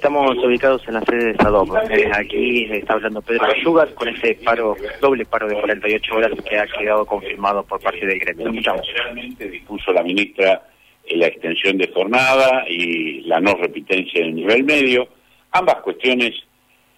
Estamos ubicados en la sede de SADOP. Eh, aquí está hablando Pedro Ayugar con ese paro, doble paro de 48 horas que ha quedado confirmado por parte del gremio. Escuchamos. Dispuso la ministra eh, la extensión de jornada y la no repitencia del nivel medio. Ambas cuestiones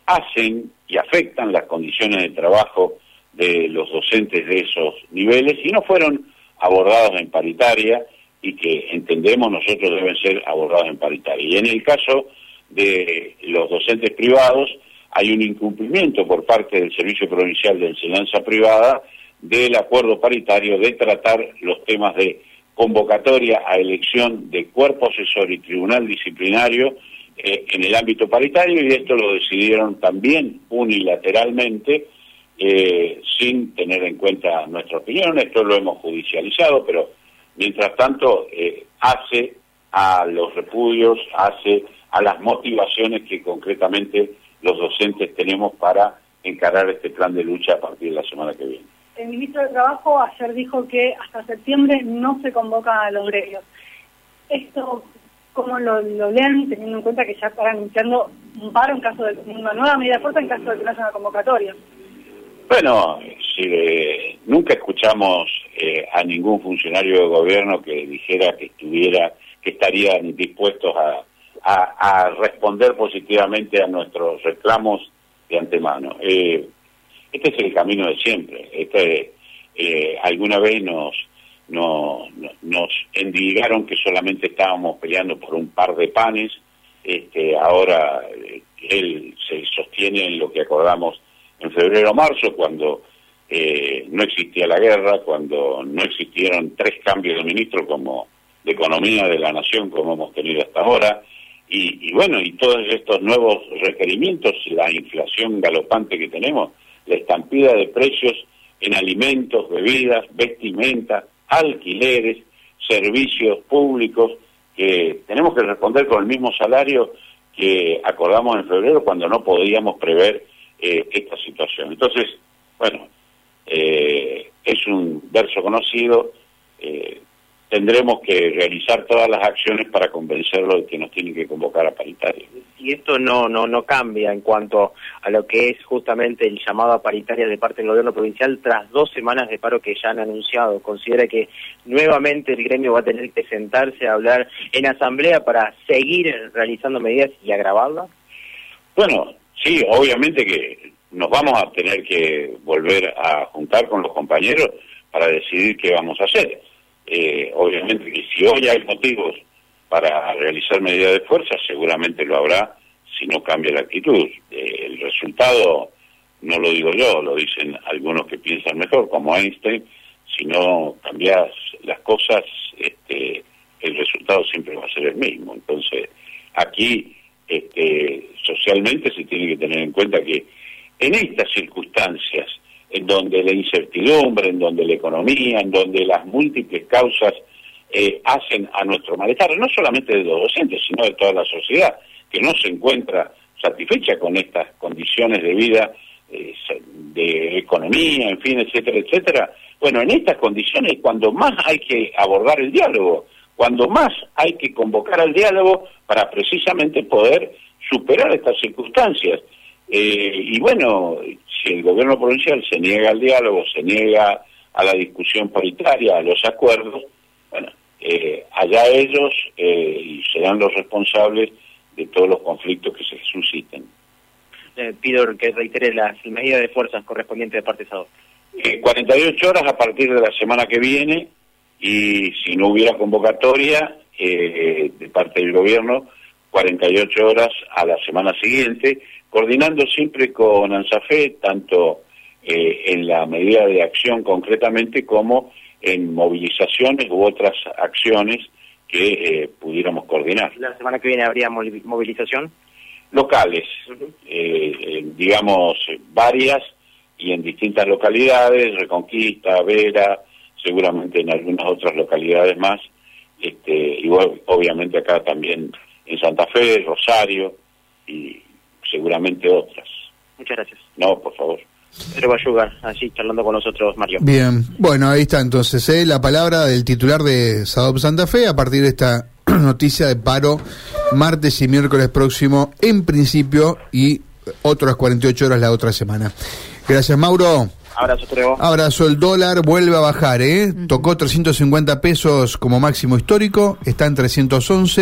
hacen y afectan las condiciones de trabajo de los docentes de esos niveles y no fueron abordados en paritaria y que entendemos nosotros deben ser abordados en paritaria. Y en el caso de los docentes privados, hay un incumplimiento por parte del Servicio Provincial de Enseñanza Privada del acuerdo paritario de tratar los temas de convocatoria a elección de cuerpo asesor y tribunal disciplinario eh, en el ámbito paritario y esto lo decidieron también unilateralmente eh, sin tener en cuenta nuestra opinión. Esto lo hemos judicializado, pero mientras tanto eh, hace a los repudios, hace a las motivaciones que concretamente los docentes tenemos para encarar este plan de lucha a partir de la semana que viene. El ministro de Trabajo ayer dijo que hasta septiembre no se convoca a los gremios. Esto, ¿cómo lo, lo leen teniendo en cuenta que ya están anunciando un paro en caso de una nueva medida fuerte en caso de que no haya una convocatoria? Bueno, si, nunca escuchamos eh, a ningún funcionario de gobierno que dijera que estuviera, que estarían dispuestos a a, responder positivamente a nuestros reclamos de antemano. Eh, este es el camino de siempre. Este, eh, alguna vez nos, no, nos endilgaron que solamente estábamos peleando por un par de panes. Este, ahora eh, él se sostiene en lo que acordamos en febrero o marzo, cuando no existía la guerra, cuando no existieron tres cambios de ministro como de economía de la nación como hemos tenido hasta ahora, y, bueno, y todos estos nuevos requerimientos, la inflación galopante que tenemos, la estampida de precios en alimentos, bebidas, vestimenta, alquileres, servicios públicos, que tenemos que responder con el mismo salario que acordamos en febrero cuando no podíamos prever eh, esta situación. Entonces, bueno, eh, es un verso conocido, eh, tendremos que realizar todas las acciones para convencerlo de que nos tienen que convocar a paritaria. Y esto no, no, no cambia en cuanto a lo que es justamente el llamado a paritaria de parte del gobierno provincial tras dos semanas de paro que ya han anunciado. ¿Considera que nuevamente el gremio va a tener que sentarse a hablar en asamblea para seguir realizando medidas y agravarlas? Bueno, sí, obviamente que nos vamos a tener que volver a juntar con los compañeros para decidir qué vamos a hacer eh, obviamente que si hoy hay motivos para realizar medidas de fuerza, seguramente lo habrá si no cambia la actitud. Eh, el resultado, no lo digo yo, lo dicen algunos que piensan mejor, como Einstein, si no cambias las cosas, este, el resultado siempre va a ser el mismo. Entonces, aquí este, socialmente se tiene que tener en cuenta que en estas circunstancias en donde la incertidumbre, en donde la economía, en donde las múltiples causas eh, hacen a nuestro malestar, no solamente de los docentes, sino de toda la sociedad, que no se encuentra satisfecha con estas condiciones de vida, eh, de economía, en fin, etcétera, etcétera. Bueno, en estas condiciones, cuando más hay que abordar el diálogo, cuando más hay que convocar al diálogo para precisamente poder superar estas circunstancias. Eh, y bueno, si el gobierno provincial se niega al diálogo, se niega a la discusión paritaria, a los acuerdos, bueno, eh, allá ellos eh, y serán los responsables de todos los conflictos que se susciten. Eh, pido que reitere las medidas de fuerzas correspondientes de parte de SADO. 48 horas a partir de la semana que viene y si no hubiera convocatoria de parte del gobierno, 48 horas a la semana siguiente coordinando siempre con ANSAFE, tanto eh, en la medida de acción concretamente como en movilizaciones u otras acciones que eh, pudiéramos coordinar. ¿La semana que viene habría movilización? Locales, eh, digamos varias y en distintas localidades, Reconquista, Vera, seguramente en algunas otras localidades más, este, y obviamente acá también en Santa Fe, Rosario y seguramente otras. Muchas gracias. No, por favor. Pedro Bayuga, así charlando con nosotros, Mario. Bien, bueno, ahí está entonces ¿eh? la palabra del titular de Sadop Santa Fe a partir de esta noticia de paro martes y miércoles próximo en principio y otras 48 horas la otra semana. Gracias, Mauro. Abrazo, Trevo. Abrazo, el dólar vuelve a bajar, ¿eh? Tocó 350 pesos como máximo histórico, está en 311.